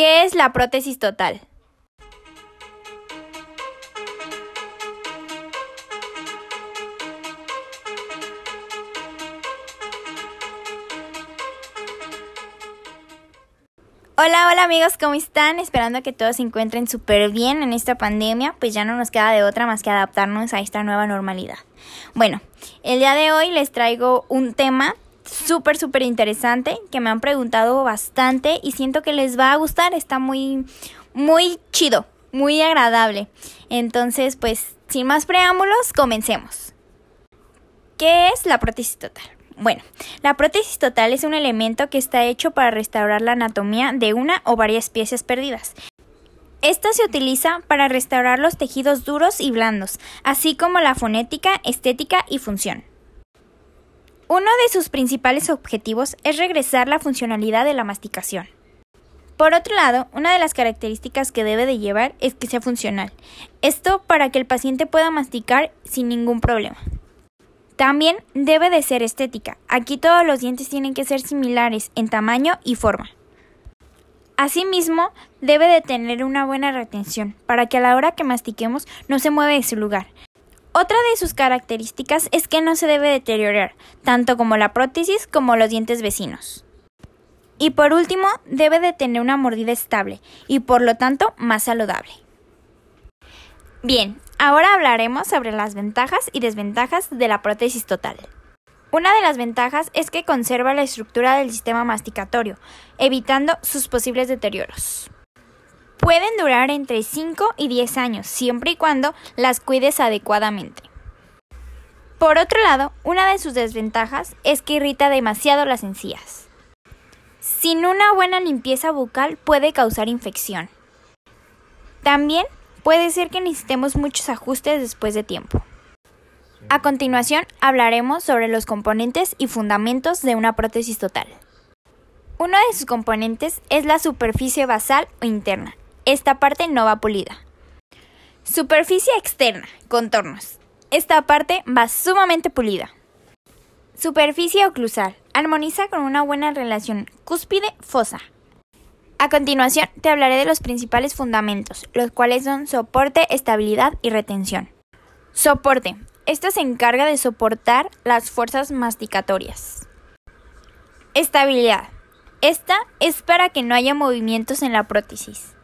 ¿Qué es la prótesis total? Hola, hola amigos, ¿cómo están? Esperando que todos se encuentren súper bien en esta pandemia, pues ya no nos queda de otra más que adaptarnos a esta nueva normalidad. Bueno, el día de hoy les traigo un tema súper, súper interesante que me han preguntado bastante y siento que les va a gustar, está muy, muy chido, muy agradable. Entonces, pues, sin más preámbulos, comencemos. ¿Qué es la prótesis total? Bueno, la prótesis total es un elemento que está hecho para restaurar la anatomía de una o varias piezas perdidas. Esta se utiliza para restaurar los tejidos duros y blandos, así como la fonética, estética y función. Uno de sus principales objetivos es regresar la funcionalidad de la masticación. Por otro lado, una de las características que debe de llevar es que sea funcional. Esto para que el paciente pueda masticar sin ningún problema. También debe de ser estética. Aquí todos los dientes tienen que ser similares en tamaño y forma. Asimismo, debe de tener una buena retención para que a la hora que mastiquemos no se mueva de su lugar. Otra de sus características es que no se debe deteriorar, tanto como la prótesis como los dientes vecinos. Y por último, debe de tener una mordida estable y por lo tanto más saludable. Bien, ahora hablaremos sobre las ventajas y desventajas de la prótesis total. Una de las ventajas es que conserva la estructura del sistema masticatorio, evitando sus posibles deterioros. Pueden durar entre 5 y 10 años, siempre y cuando las cuides adecuadamente. Por otro lado, una de sus desventajas es que irrita demasiado las encías. Sin una buena limpieza bucal puede causar infección. También puede ser que necesitemos muchos ajustes después de tiempo. A continuación hablaremos sobre los componentes y fundamentos de una prótesis total. Uno de sus componentes es la superficie basal o interna. Esta parte no va pulida. Superficie externa, contornos. Esta parte va sumamente pulida. Superficie oclusal. Armoniza con una buena relación cúspide-fosa. A continuación te hablaré de los principales fundamentos, los cuales son soporte, estabilidad y retención. Soporte. Esto se encarga de soportar las fuerzas masticatorias. Estabilidad. Esta es para que no haya movimientos en la prótesis.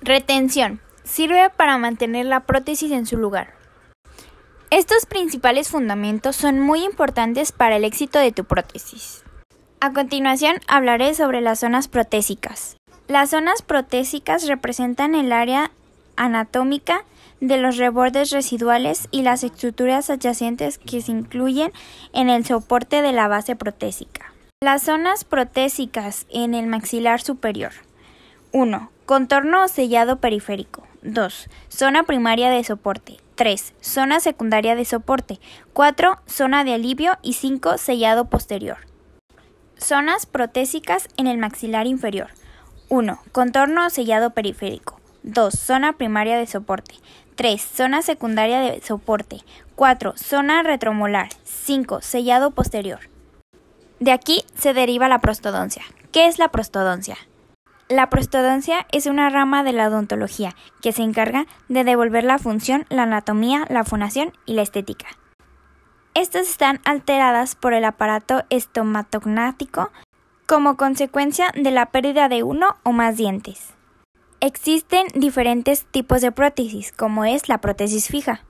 Retención. Sirve para mantener la prótesis en su lugar. Estos principales fundamentos son muy importantes para el éxito de tu prótesis. A continuación hablaré sobre las zonas protésicas. Las zonas protésicas representan el área anatómica de los rebordes residuales y las estructuras adyacentes que se incluyen en el soporte de la base protésica. Las zonas protésicas en el maxilar superior. 1. Contorno sellado periférico. 2. Zona primaria de soporte. 3. Zona secundaria de soporte. 4. Zona de alivio. Y 5. Sellado posterior. Zonas protésicas en el maxilar inferior. 1. Contorno sellado periférico. 2. Zona primaria de soporte. 3. Zona secundaria de soporte. 4. Zona retromolar. 5. Sellado posterior. De aquí se deriva la prostodoncia. ¿Qué es la prostodoncia? La prostodoncia es una rama de la odontología que se encarga de devolver la función, la anatomía, la fonación y la estética. Estas están alteradas por el aparato estomatognático como consecuencia de la pérdida de uno o más dientes. Existen diferentes tipos de prótesis, como es la prótesis fija.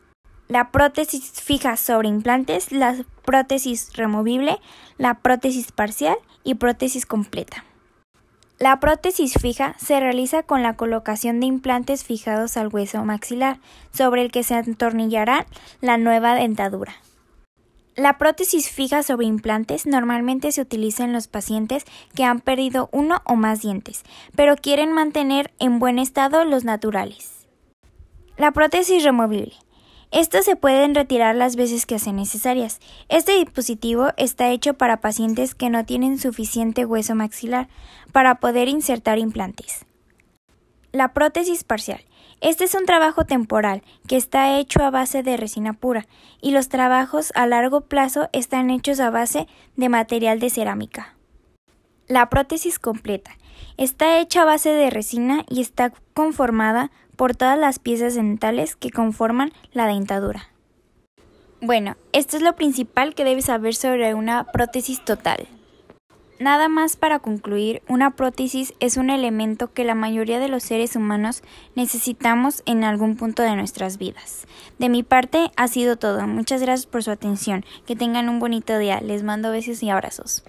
La prótesis fija sobre implantes, la prótesis removible, la prótesis parcial y prótesis completa. La prótesis fija se realiza con la colocación de implantes fijados al hueso maxilar, sobre el que se atornillará la nueva dentadura. La prótesis fija sobre implantes normalmente se utiliza en los pacientes que han perdido uno o más dientes, pero quieren mantener en buen estado los naturales. La prótesis removible. Estas se pueden retirar las veces que sean necesarias. Este dispositivo está hecho para pacientes que no tienen suficiente hueso maxilar para poder insertar implantes. La prótesis parcial. Este es un trabajo temporal que está hecho a base de resina pura y los trabajos a largo plazo están hechos a base de material de cerámica. La prótesis completa. Está hecha a base de resina y está conformada por todas las piezas dentales que conforman la dentadura. Bueno, esto es lo principal que debes saber sobre una prótesis total. Nada más para concluir, una prótesis es un elemento que la mayoría de los seres humanos necesitamos en algún punto de nuestras vidas. De mi parte ha sido todo. Muchas gracias por su atención. Que tengan un bonito día. Les mando besos y abrazos.